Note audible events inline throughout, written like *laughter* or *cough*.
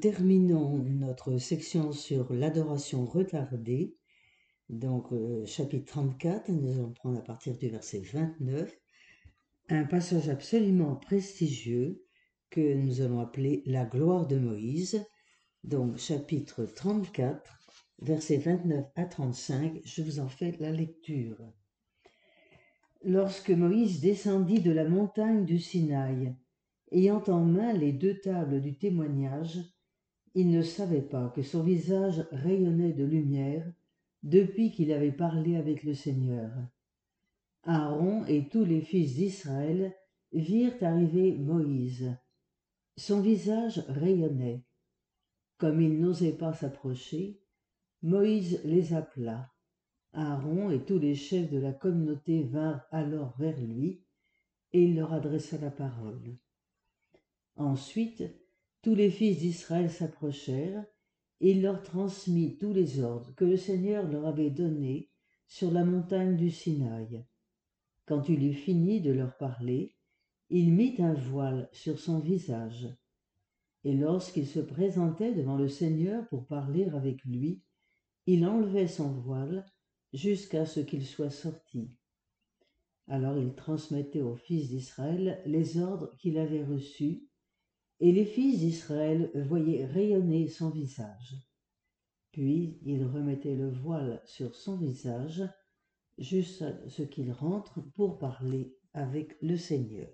Terminons notre section sur l'adoration retardée, donc euh, chapitre 34, nous allons prendre à partir du verset 29, un passage absolument prestigieux que nous allons appeler la gloire de Moïse, donc chapitre 34, versets 29 à 35, je vous en fais la lecture. Lorsque Moïse descendit de la montagne du Sinaï, ayant en main les deux tables du témoignage, il ne savait pas que son visage rayonnait de lumière depuis qu'il avait parlé avec le Seigneur. Aaron et tous les fils d'Israël virent arriver Moïse. Son visage rayonnait. Comme il n'osait pas s'approcher, Moïse les appela. Aaron et tous les chefs de la communauté vinrent alors vers lui, et il leur adressa la parole. Ensuite, tous les fils d'Israël s'approchèrent, et il leur transmit tous les ordres que le Seigneur leur avait donnés sur la montagne du Sinaï. Quand il eut fini de leur parler, il mit un voile sur son visage. Et lorsqu'il se présentait devant le Seigneur pour parler avec lui, il enlevait son voile jusqu'à ce qu'il soit sorti. Alors il transmettait aux fils d'Israël les ordres qu'il avait reçus, et les fils d'Israël voyaient rayonner son visage. Puis il remettait le voile sur son visage jusqu'à ce qu'il rentre pour parler avec le Seigneur.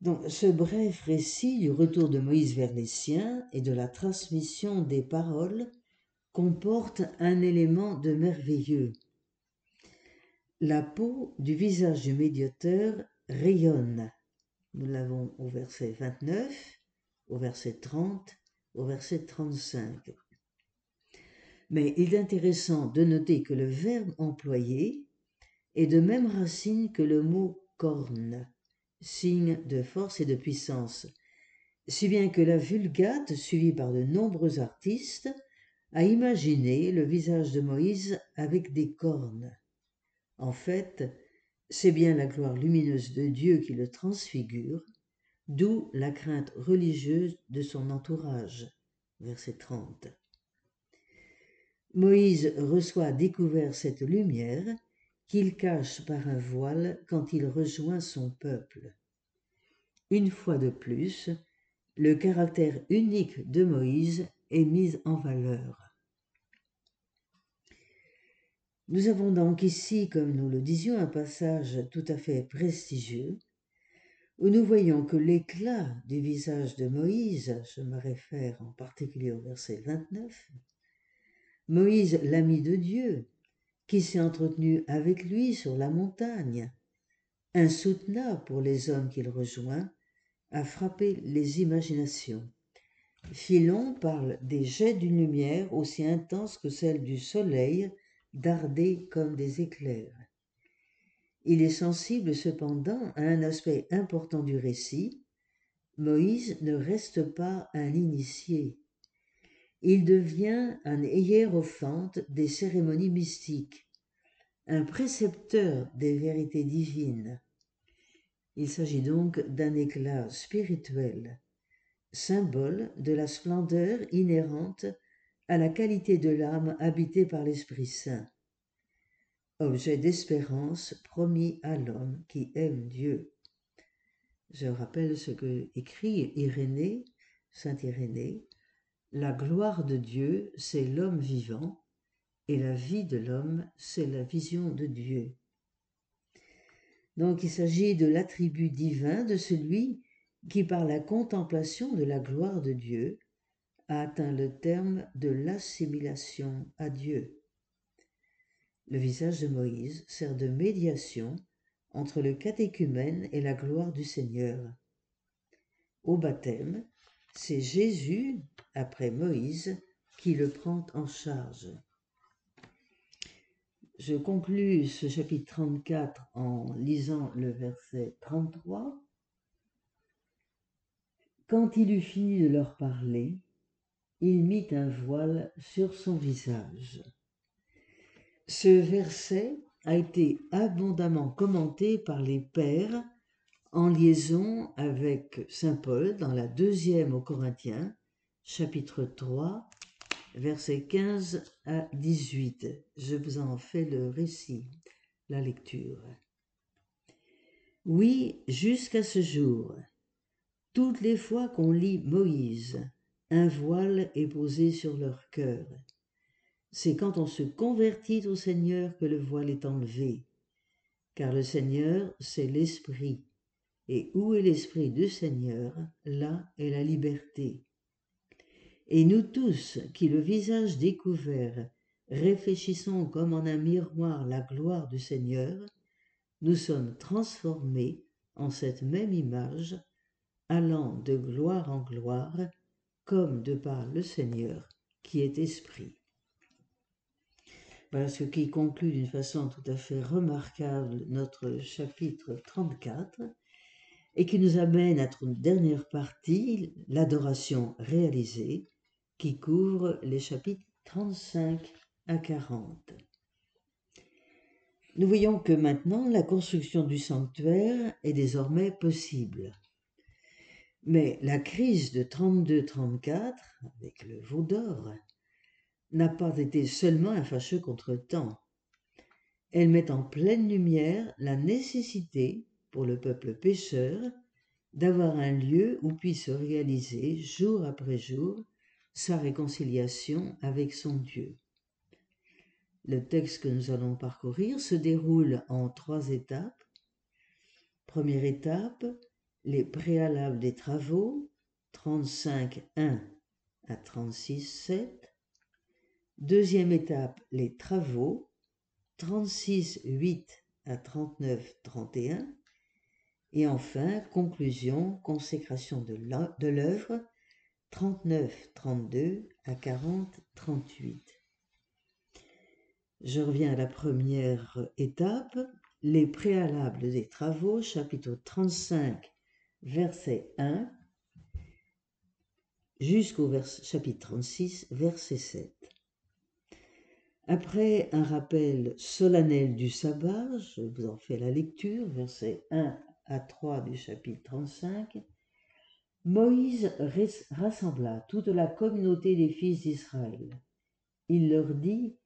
Donc, ce bref récit du retour de Moïse vers les siens et de la transmission des paroles comporte un élément de merveilleux. La peau du visage du médiateur rayonne. Nous l'avons au verset 29, au verset 30, au verset 35. Mais il est intéressant de noter que le verbe employé est de même racine que le mot corne, signe de force et de puissance, si bien que la Vulgate, suivie par de nombreux artistes, a imaginé le visage de Moïse avec des cornes. En fait, c'est bien la gloire lumineuse de Dieu qui le transfigure, d'où la crainte religieuse de son entourage. Verset 30. Moïse reçoit découvert cette lumière qu'il cache par un voile quand il rejoint son peuple. Une fois de plus, le caractère unique de Moïse est mis en valeur. Nous avons donc ici, comme nous le disions, un passage tout à fait prestigieux, où nous voyons que l'éclat du visage de Moïse, je me réfère en particulier au verset 29, Moïse, l'ami de Dieu, qui s'est entretenu avec lui sur la montagne, insoutenable pour les hommes qu'il rejoint, a frappé les imaginations. Philon parle des jets d'une lumière aussi intense que celle du soleil darder comme des éclairs. Il est sensible cependant à un aspect important du récit. Moïse ne reste pas un initié. Il devient un hiérophante des cérémonies mystiques, un précepteur des vérités divines. Il s'agit donc d'un éclat spirituel, symbole de la splendeur inhérente à la qualité de l'âme habitée par l'Esprit Saint, objet d'espérance promis à l'homme qui aime Dieu. Je rappelle ce que écrit Irénée, Saint Irénée, la gloire de Dieu, c'est l'homme vivant, et la vie de l'homme, c'est la vision de Dieu. Donc il s'agit de l'attribut divin de celui qui, par la contemplation de la gloire de Dieu, a atteint le terme de l'assimilation à Dieu. Le visage de Moïse sert de médiation entre le catéchumène et la gloire du Seigneur. Au baptême, c'est Jésus, après Moïse, qui le prend en charge. Je conclus ce chapitre 34 en lisant le verset 33. Quand il eut fini de leur parler, il mit un voile sur son visage. Ce verset a été abondamment commenté par les pères en liaison avec Saint Paul dans la deuxième aux Corinthiens, chapitre 3, versets 15 à 18. Je vous en fais le récit, la lecture. Oui, jusqu'à ce jour, toutes les fois qu'on lit Moïse, un voile est posé sur leur cœur. C'est quand on se convertit au Seigneur que le voile est enlevé, car le Seigneur, c'est l'Esprit, et où est l'Esprit du Seigneur, là est la liberté. Et nous tous, qui le visage découvert, réfléchissons comme en un miroir la gloire du Seigneur, nous sommes transformés en cette même image, allant de gloire en gloire, comme de par le Seigneur qui est esprit. Voilà ce qui conclut d'une façon tout à fait remarquable notre chapitre 34 et qui nous amène à notre dernière partie, l'adoration réalisée, qui couvre les chapitres 35 à 40. Nous voyons que maintenant la construction du sanctuaire est désormais possible. Mais la crise de 32-34, avec le veau d'or, n'a pas été seulement un fâcheux contretemps. Elle met en pleine lumière la nécessité pour le peuple pécheur d'avoir un lieu où puisse se réaliser jour après jour sa réconciliation avec son Dieu. Le texte que nous allons parcourir se déroule en trois étapes. Première étape, les préalables des travaux, 35.1 à 36.7. Deuxième étape, les travaux, 36.8 à 39.31. Et enfin, conclusion, consécration de l'œuvre, 39.32 à 40.38. Je reviens à la première étape, les préalables des travaux, chapitre 35, verset 1, jusqu'au chapitre 36, verset 7. Après un rappel solennel du sabbat, je vous en fais la lecture, verset 1 à 3 du chapitre 35, Moïse rassembla toute la communauté des fils d'Israël. Il leur dit,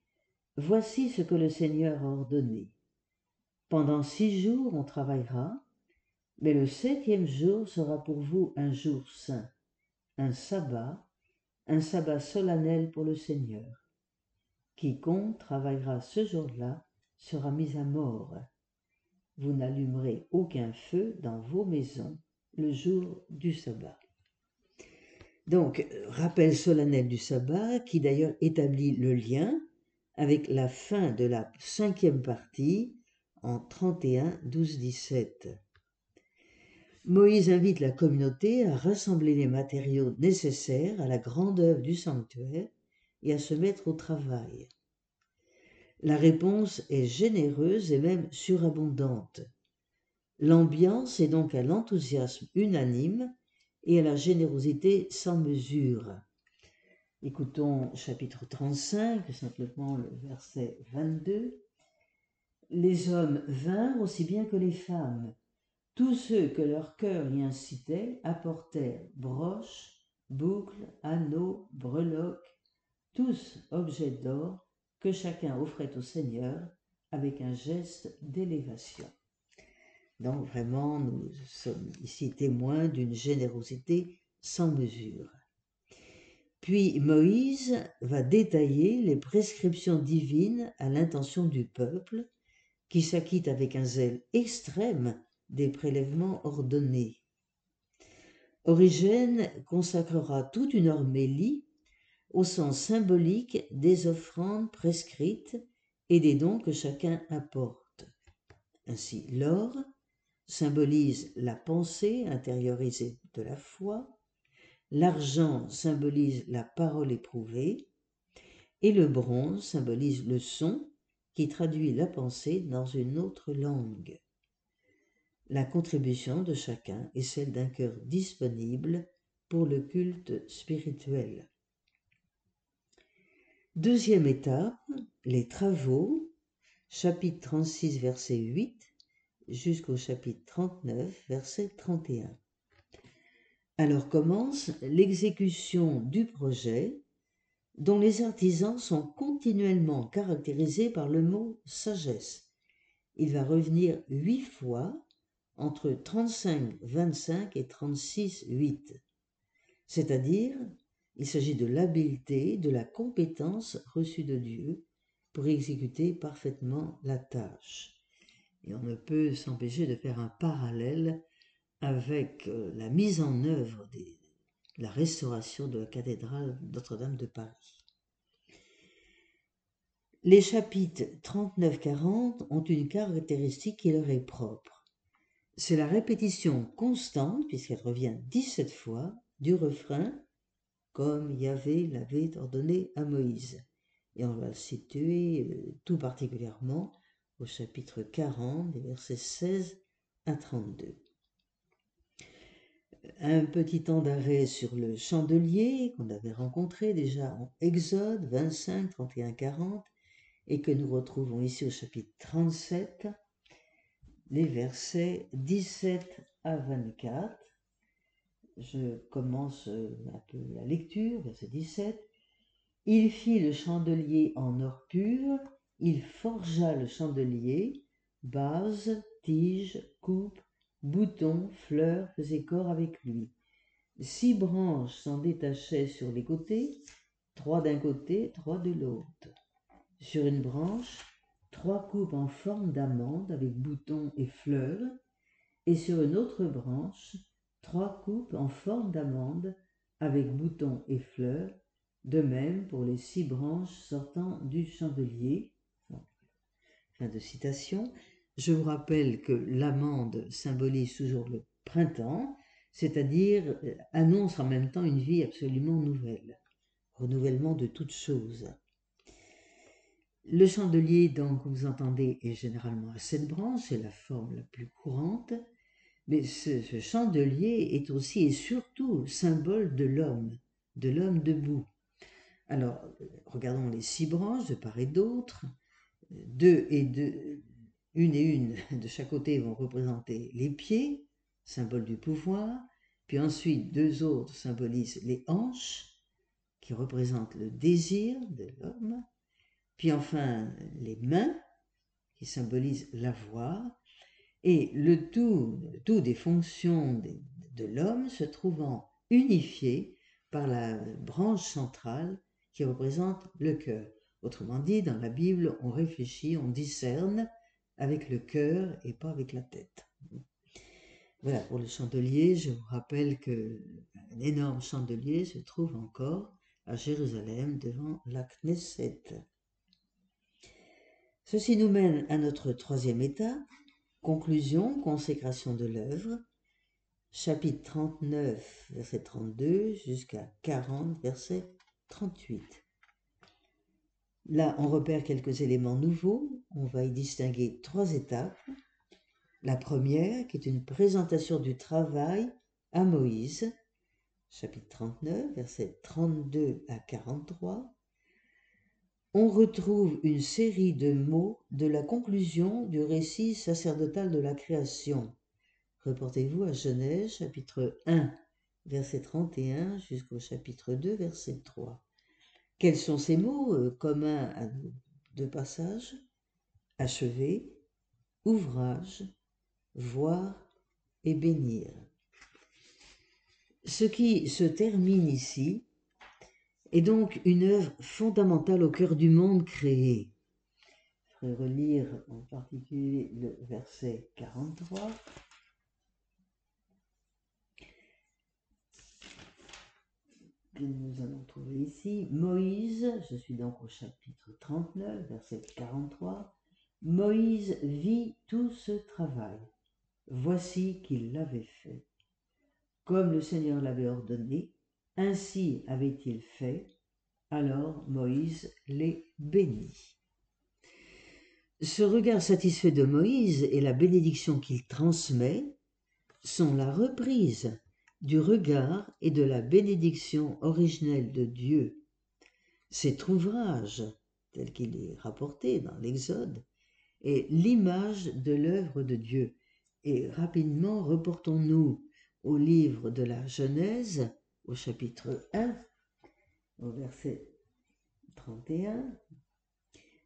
Voici ce que le Seigneur a ordonné. Pendant six jours on travaillera, mais le septième jour sera pour vous un jour saint, un sabbat, un sabbat solennel pour le Seigneur. Quiconque travaillera ce jour-là sera mis à mort. Vous n'allumerez aucun feu dans vos maisons le jour du sabbat. Donc, rappel solennel du sabbat qui d'ailleurs établit le lien avec la fin de la cinquième partie en 31, 12, 17. Moïse invite la communauté à rassembler les matériaux nécessaires à la grande œuvre du sanctuaire et à se mettre au travail. La réponse est généreuse et même surabondante. L'ambiance est donc à l'enthousiasme unanime et à la générosité sans mesure. Écoutons chapitre 35, simplement le verset 22. Les hommes vinrent aussi bien que les femmes. Tous ceux que leur cœur y incitait apportèrent broches, boucles, anneaux, breloques, tous objets d'or que chacun offrait au Seigneur avec un geste d'élévation. Donc vraiment, nous sommes ici témoins d'une générosité sans mesure. Puis Moïse va détailler les prescriptions divines à l'intention du peuple, qui s'acquitte avec un zèle extrême des prélèvements ordonnés. Origène consacrera toute une ormélie au sens symbolique des offrandes prescrites et des dons que chacun apporte. Ainsi, l'or symbolise la pensée intériorisée de la foi, L'argent symbolise la parole éprouvée et le bronze symbolise le son qui traduit la pensée dans une autre langue. La contribution de chacun est celle d'un cœur disponible pour le culte spirituel. Deuxième étape, les travaux, chapitre 36, verset 8, jusqu'au chapitre 39, verset 31. Alors commence l'exécution du projet dont les artisans sont continuellement caractérisés par le mot sagesse. Il va revenir huit fois entre 35, 25 et 36, 8. C'est-à-dire, il s'agit de l'habileté, de la compétence reçue de Dieu pour exécuter parfaitement la tâche. Et on ne peut s'empêcher de faire un parallèle avec euh, la mise en œuvre de la restauration de la cathédrale Notre-Dame de Paris. Les chapitres 39-40 ont une caractéristique qui leur est propre. C'est la répétition constante, puisqu'elle revient 17 fois, du refrain comme Yahvé l'avait ordonné à Moïse. Et on va le situer euh, tout particulièrement au chapitre 40, des versets 16 à 32. Un petit temps d'arrêt sur le chandelier qu'on avait rencontré déjà en Exode 25, 31, 40 et que nous retrouvons ici au chapitre 37, les versets 17 à 24 je commence euh, un peu la lecture, verset 17. Il fit le chandelier en or pur, il forgea le chandelier, base, tige, coupe, bouton, fleurs faisaient corps avec lui. Six branches s'en détachaient sur les côtés, trois d'un côté, trois de l'autre. Sur une branche, trois coupes en forme d'amande avec boutons et fleurs, et sur une autre branche, trois coupes en forme d'amande avec boutons et fleurs, de même pour les six branches sortant du chandelier. Fin de citation. Je vous rappelle que l'amande symbolise toujours le printemps, c'est-à-dire euh, annonce en même temps une vie absolument nouvelle, renouvellement de toutes choses. Le chandelier, donc, vous entendez, est généralement à sept branches, c'est la forme la plus courante. Mais ce, chandelier est aussi et surtout symbole de l'homme, de l'homme debout. Alors, regardons les six branches de part et d'autre. Deux et deux, une et une *laughs* de chaque côté vont représenter les pieds, symbole du pouvoir. Puis ensuite, deux autres symbolisent les hanches, qui représentent le désir de l'homme. Puis enfin, les mains, qui symbolisent la voix et le tout, tout des fonctions de, l'homme se trouvant unifié par la branche centrale qui représente le cœur. Autrement dit, dans la Bible, on réfléchit, on discerne avec le cœur et pas avec la tête. Voilà, pour le chandelier, je vous rappelle que un énorme chandelier se trouve encore à Jérusalem devant la Knesset. Ceci nous mène à notre troisième étape, Conclusion, consécration de l'œuvre, chapitre 39, verset 32 jusqu'à 40, verset 38. Là, on repère quelques éléments nouveaux. On va y distinguer trois étapes. La première, qui est une présentation du travail à Moïse, chapitre 39, verset 32 à 43 on retrouve une série de mots de la conclusion du récit sacerdotal de la création. Reportez-vous à Genèse chapitre 1 verset 31 jusqu'au chapitre 2 verset 3. Quels sont ces mots euh, communs à deux passages Achever, ouvrage, voir et bénir. Ce qui se termine ici est donc une œuvre fondamentale au cœur du monde créé. Je vais relire en particulier le verset 43. que nous allons trouver ici. Moïse, je suis donc au chapitre 39, verset 43. Moïse vit tout ce travail. Voici qu'il l'avait fait. Comme le Seigneur l'avait ordonné, ainsi avait-il fait, alors Moïse les bénit. Ce regard satisfait de Moïse et la bénédiction qu'il transmet sont la reprise du regard et de la bénédiction originelle de Dieu. Cet ouvrage, tel qu'il est rapporté dans l'Exode, est l'image de l'œuvre de Dieu. Et rapidement, reportons-nous au livre de la Genèse, au chapitre 1, au verset 31.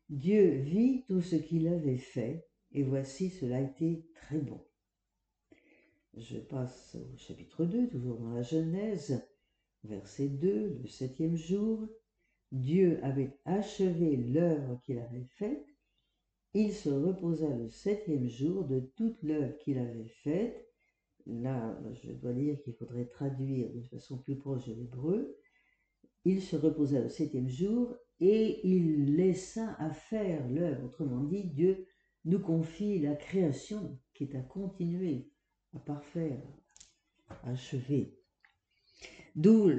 Dieu vit tout ce qu'il avait fait, et voici cela été très bon. Je passe au chapitre 2, toujours dans la Genèse, verset 2, le septième jour. Dieu avait achevé l'œuvre qu'il avait faite. Il se reposa le septième jour de toute l'œuvre qu'il avait faite. Là, je dois dire qu'il faudrait traduire d'une façon plus proche de l'hébreu. Il se reposa le septième jour et il laissa à faire l'œuvre. Autrement dit, Dieu nous confie la création qui est à continuer, à parfaire, à achever. D'où,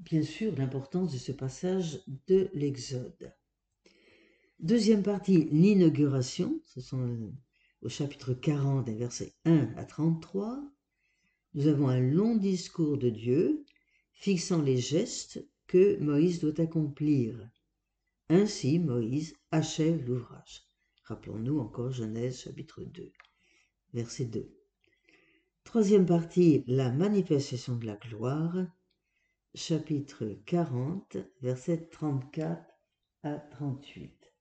bien sûr, l'importance de ce passage de l'Exode. Deuxième partie, l'inauguration. Ce sont au chapitre 40, des versets 1 à 33. Nous avons un long discours de Dieu fixant les gestes que Moïse doit accomplir. Ainsi, Moïse achève l'ouvrage. Rappelons-nous encore Genèse chapitre 2, verset 2. Troisième partie, la manifestation de la gloire chapitre 40, versets 34 à 38.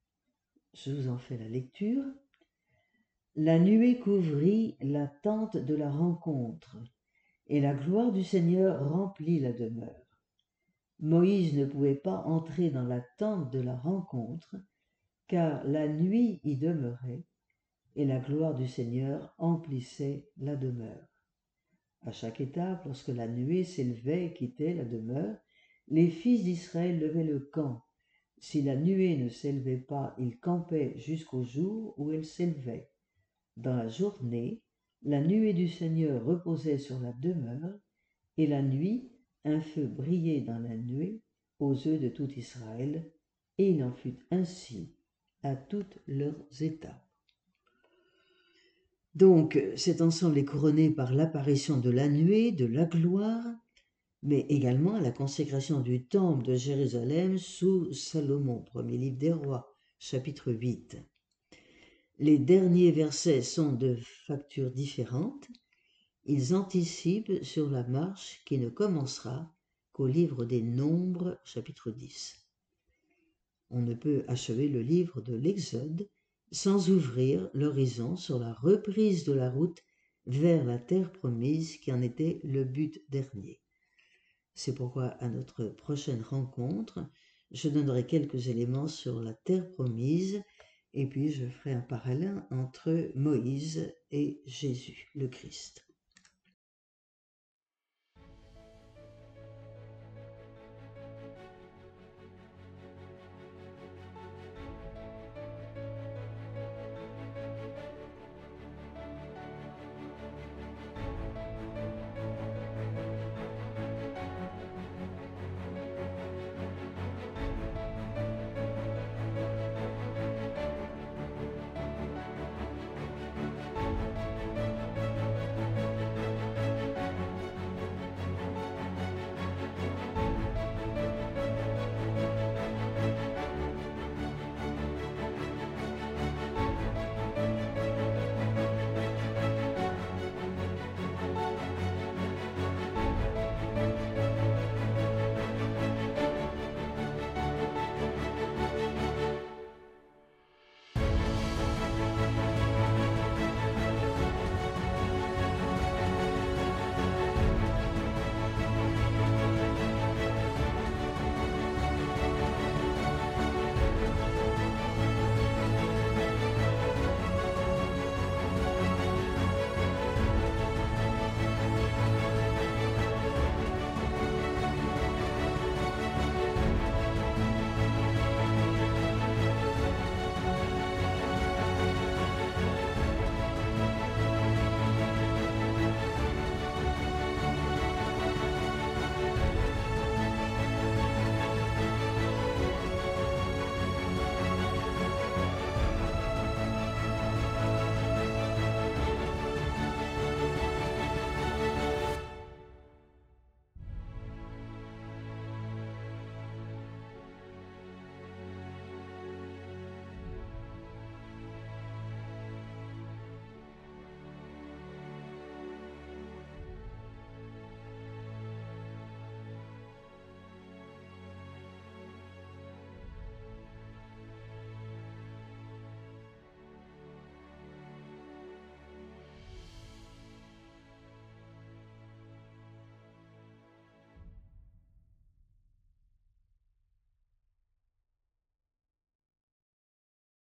Je vous en fais la lecture. La nuée couvrit la tente de la rencontre, et la gloire du Seigneur remplit la demeure. Moïse ne pouvait pas entrer dans la tente de la rencontre, car la nuit y demeurait, et la gloire du Seigneur emplissait la demeure. À chaque étape, lorsque la nuée s'élevait et quittait la demeure, les fils d'Israël levaient le camp. Si la nuée ne s'élevait pas, ils campaient jusqu'au jour où elle s'élevait. Dans la journée, la nuée du Seigneur reposait sur la demeure, et la nuit, un feu brillait dans la nuée aux yeux de tout Israël, et il en fut ainsi à toutes leurs étapes. Donc cet ensemble est couronné par l'apparition de la nuée, de la gloire, mais également la consécration du temple de Jérusalem sous Salomon, premier livre des rois, chapitre 8. Les derniers versets sont de facture différente. Ils anticipent sur la marche qui ne commencera qu'au livre des Nombres, chapitre 10. On ne peut achever le livre de l'Exode sans ouvrir l'horizon sur la reprise de la route vers la terre promise qui en était le but dernier. C'est pourquoi à notre prochaine rencontre, je donnerai quelques éléments sur la terre promise et puis je ferai un parallèle entre Moïse et Jésus, le Christ.